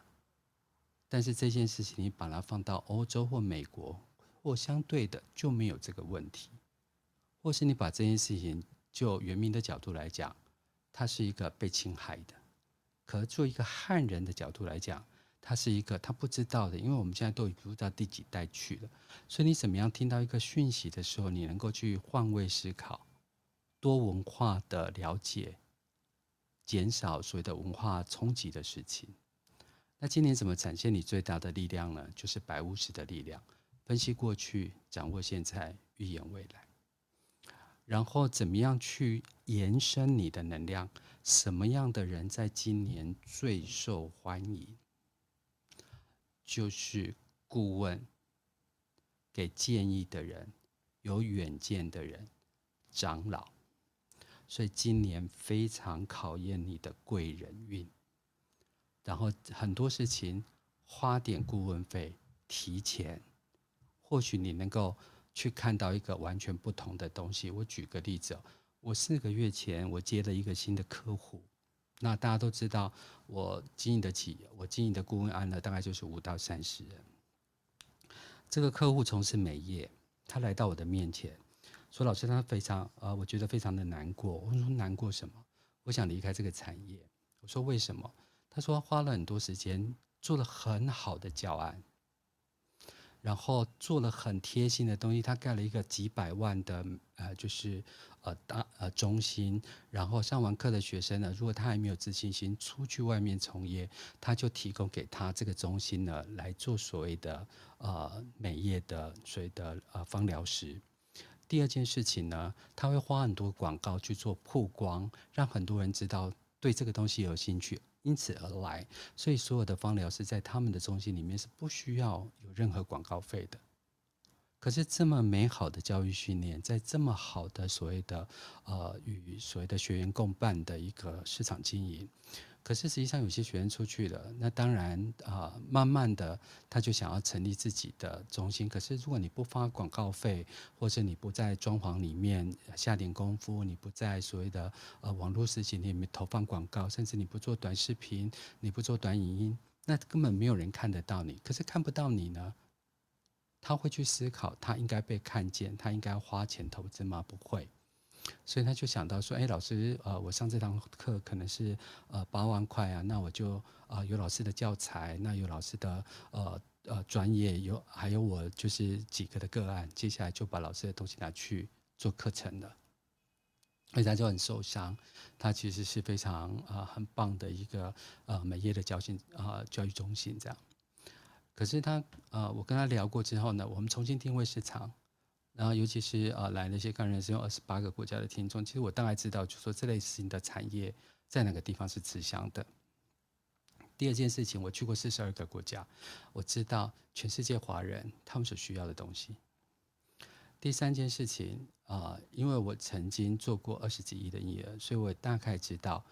但是这件事情你把它放到欧洲或美国或相对的就没有这个问题，或是你把这件事情就原民的角度来讲，它是一个被侵害的。可做一个汉人的角度来讲，他是一个他不知道的，因为我们现在都已经不知道第几代去了，所以你怎么样听到一个讯息的时候，你能够去换位思考、多文化的了解，减少所谓的文化冲击的事情。那今年怎么展现你最大的力量呢？就是白巫师的力量，分析过去，掌握现在，预言未来。然后怎么样去延伸你的能量？什么样的人在今年最受欢迎？就是顾问，给建议的人，有远见的人，长老，所以今年非常考验你的贵人运。然后很多事情花点顾问费，提前，或许你能够去看到一个完全不同的东西。我举个例子，我四个月前我接了一个新的客户。那大家都知道，我经营的企业，我经营的顾问案呢，大概就是五到三十人。这个客户从事美业，他来到我的面前，说：“老师，他非常呃，我觉得非常的难过。”我说：“难过什么？我想离开这个产业。”我说：“为什么？”他说：“花了很多时间，做了很好的教案。”然后做了很贴心的东西，他盖了一个几百万的呃，就是呃大呃中心。然后上完课的学生呢，如果他还没有自信心，出去外面从业，他就提供给他这个中心呢来做所谓的呃美业的所谓的呃芳疗师。第二件事情呢，他会花很多广告去做曝光，让很多人知道对这个东西有兴趣。因此而来，所以所有的芳疗师在他们的中心里面是不需要有任何广告费的。可是这么美好的教育训练，在这么好的所谓的呃与所谓的学员共办的一个市场经营。可是实际上有些学员出去了，那当然啊、慢慢的他就想要成立自己的中心。可是如果你不发广告费，或者你不在装潢里面下点功夫，你不在所谓的呃网络事情里面投放广告，甚至你不做短视频，你不做短影音，那根本没有人看得到你。可是看不到你呢，他会去思考，他应该被看见，他应该花钱投资吗？不会。所以他就想到说：“哎，老师，呃，我上这堂课可能是呃八万块啊，那我就呃有老师的教材，那有老师的呃呃专业，有还有我就是几个的个案，接下来就把老师的东西拿去做课程了。所以他就很受伤。他其实是非常啊、呃、很棒的一个呃美业的教训啊、教育中心这样。可是他呃我跟他聊过之后呢，我们重新定位市场。”然后，尤其是啊，来那些刚认识用二十八个国家的听众，其实我大概知道，就说这类型的产业在哪个地方是吃香的。第二件事情，我去过四十二个国家，我知道全世界华人他们所需要的东西。第三件事情啊、呃，因为我曾经做过二十几亿的营业额，所以我大概知道，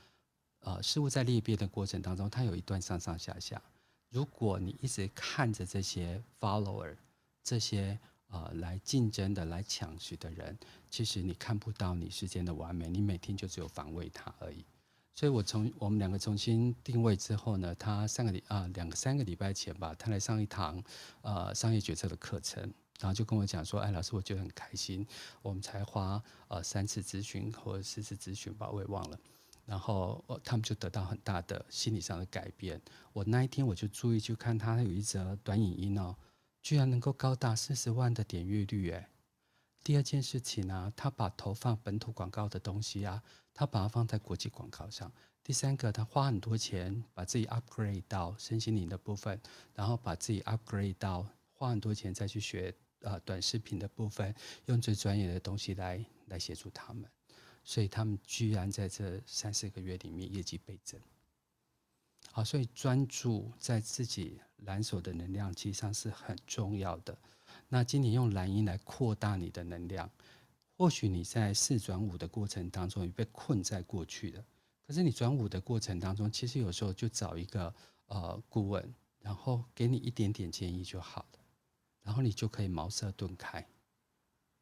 呃，事物在裂变的过程当中，它有一段上上下下。如果你一直看着这些 follower，这些呃来竞争的、来抢食的人，其实你看不到你世间的完美，你每天就只有防卫他而已。所以我从我们两个重新定位之后呢，他上个礼啊两个三个礼拜前吧，他来上一堂呃商业决策的课程，然后就跟我讲说，哎，老师，我觉得很开心，我们才花呃三次咨询或四次咨询吧，我也忘了。然后，他们就得到很大的心理上的改变。我那一天我就注意去看他，有一则短影音哦，居然能够高达四十万的点阅率诶。第二件事情呢、他把投放本土广告的东西啊，他把它放在国际广告上。第三个，他花很多钱把自己 upgrade 到身心灵的部分，然后把自己 upgrade 到花很多钱再去学呃短视频的部分，用最专业的东西来来协助他们。所以他们居然在这三四个月里面业绩倍增。好，所以专注在自己蓝手的能量，其实上是很重要的。那今年用蓝鹰来扩大你的能量，或许你在四转五的过程当中，你被困在过去的，可是你转五的过程当中，其实有时候就找一个呃顾问，然后给你一点点建议就好了，然后你就可以茅塞顿开。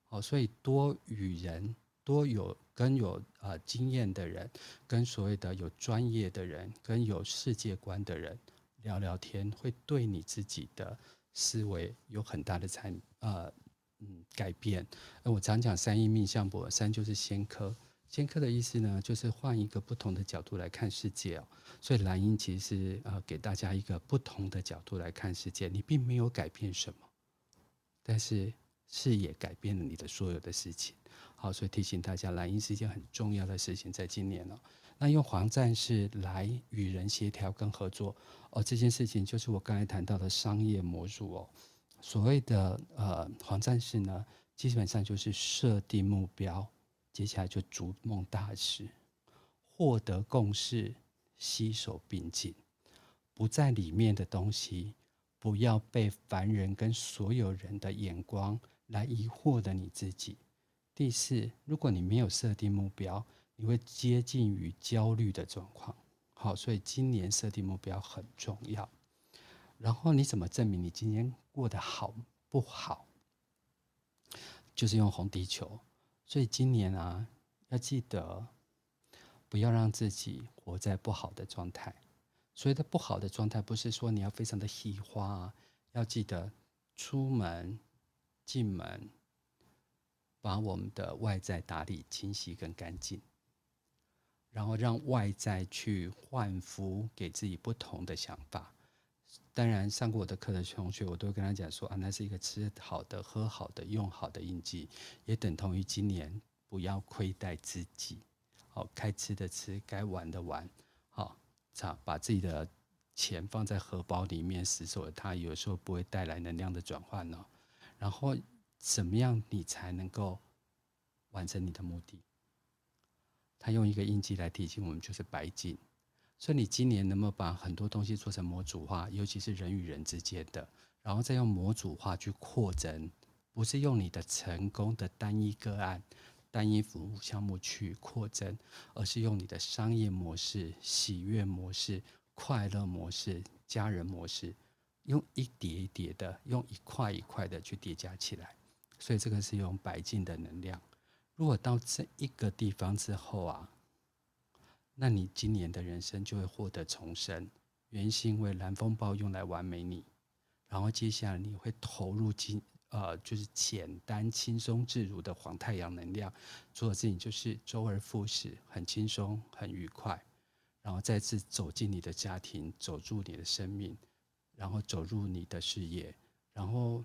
好，所以多与人。多有跟有呃经验的人，跟所谓的有专业的人，跟有世界观的人聊聊天，会对你自己的思维有很大的参呃嗯改变。我常讲三一命相簿，三就是先科，先科的意思呢，就是换一个不同的角度来看世界哦。所以蓝鹰其实是呃给大家一个不同的角度来看世界，你并没有改变什么，但是视野改变了你的所有的事情。好，所以提醒大家，蓝鹰是一件很重要的事情，在今年哦。那用黄战士来与人协调跟合作哦，这件事情就是我刚才谈到的商业模组哦。所谓的呃黄战士呢，基本上就是设定目标，接下来就逐梦大事，获得共识，携手并进，不在里面的东西，不要被凡人跟所有人的眼光来疑惑的你自己。第四，如果你没有设定目标，你会接近于焦虑的状况。好，所以今年设定目标很重要。然后你怎么证明你今年过得好不好？就是用红地球。所以今年啊，要记得不要让自己活在不好的状态。所谓的不好的状态，不是说你要非常的喜花啊，要记得出门、进门。把我们的外在打理清晰跟干净，然后让外在去焕福，给自己不同的想法。当然，上过我的课的同学，我都跟他讲说啊，那是一个吃好的、喝好的、用好的印记，也等同于今年不要亏待自己。好，该吃的吃，该玩的玩。好，把自己的钱放在荷包里面，死守它，有时候不会带来能量的转换哦。然后。怎么样，你才能够完成你的目的？他用一个印记来提醒我们，就是白金。所以你今年能不能把很多东西做成模组化，尤其是人与人之间的，然后再用模组化去扩增，不是用你的成功的单一个案、单一服务项目去扩增，而是用你的商业模式、喜悦模式、快乐模式、家人模式，用一叠一叠的，用一块一块的去叠加起来。所以这个是用白镜的能量。如果到这一个地方之后啊，那你今年的人生就会获得重生。原因是因为蓝风暴用来完美你，然后接下来你会投入进呃，就是简单轻松自如的黄太阳能量，做的事情就是周而复始，很轻松很愉快，然后再次走进你的家庭，走入你的生命，然后走入你的事业，然后。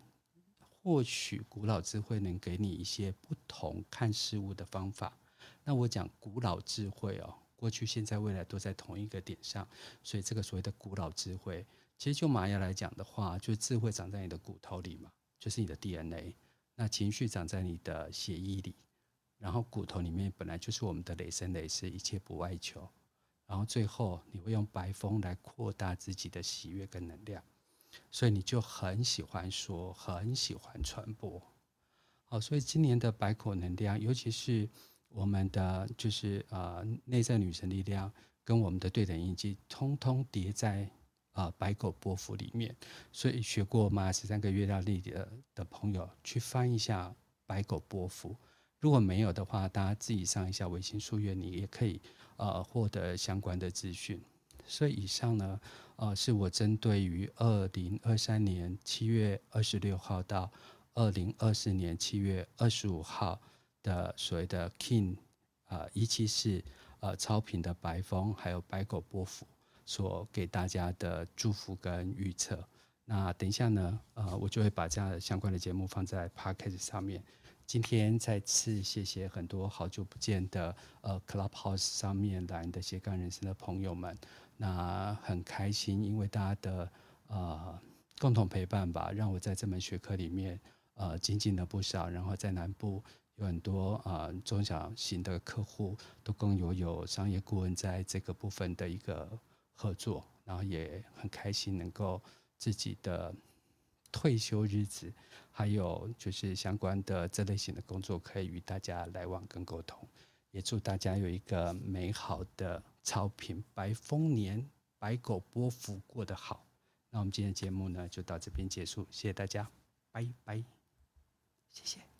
或许古老智慧能给你一些不同看事物的方法。那我讲古老智慧哦，过去、现在、未来都在同一个点上，所以这个所谓的古老智慧，其实就玛雅来讲的话，就是智慧长在你的骨头里嘛，就是你的 DNA。那情绪长在你的血液里，然后骨头里面本来就是我们的累生累世，一切不外求。然后最后你会用白风来扩大自己的喜悦跟能量。所以你就很喜欢说，很喜欢传播。好，所以今年的白狗能量，尤其是我们的就是呃内在女神力量跟我们的对等印记，通通叠在啊白狗波幅里面。所以学过玛雅十三个月亮历的的朋友，去翻一下白狗波幅。如果没有的话，大家自己上一下微信书院，你也可以呃获得相关的资讯。所以以上呢，呃，是我针对于二零二三年七月二十六号到二零二四年七月二十五号的所谓的 King，呃一期是呃超频的白风，还有白狗波幅所给大家的祝福跟预测。那等一下呢，呃，我就会把这样的相关的节目放在 Podcast 上面。今天再次谢谢很多好久不见的呃 Clubhouse 上面来的斜杠人生的朋友们，那很开心，因为大家的呃共同陪伴吧，让我在这门学科里面呃精进了不少。然后在南部有很多呃中小型的客户都跟我有商业顾问在这个部分的一个合作，然后也很开心能够自己的。退休日子，还有就是相关的这类型的工作，可以与大家来往跟沟通。也祝大家有一个美好的超频白丰年，白狗波福过得好。那我们今天的节目呢，就到这边结束，谢谢大家，拜拜，谢谢。